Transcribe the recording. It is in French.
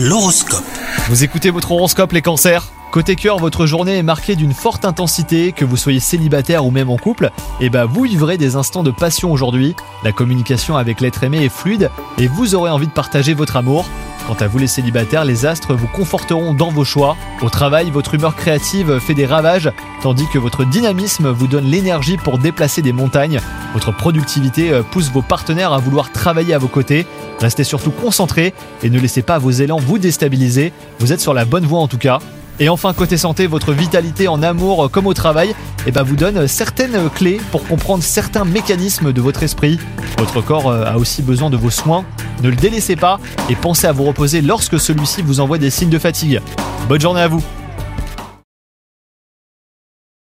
L'horoscope. Vous écoutez votre horoscope les cancers? Côté cœur, votre journée est marquée d'une forte intensité, que vous soyez célibataire ou même en couple, et bah vous vivrez des instants de passion aujourd'hui. La communication avec l'être aimé est fluide et vous aurez envie de partager votre amour. Quant à vous les célibataires, les astres vous conforteront dans vos choix. Au travail, votre humeur créative fait des ravages, tandis que votre dynamisme vous donne l'énergie pour déplacer des montagnes. Votre productivité euh, pousse vos partenaires à vouloir travailler à vos côtés. Restez surtout concentrés et ne laissez pas vos élans vous déstabiliser. Vous êtes sur la bonne voie en tout cas. Et enfin, côté santé, votre vitalité en amour comme au travail eh ben, vous donne certaines clés pour comprendre certains mécanismes de votre esprit. Votre corps euh, a aussi besoin de vos soins. Ne le délaissez pas et pensez à vous reposer lorsque celui-ci vous envoie des signes de fatigue. Bonne journée à vous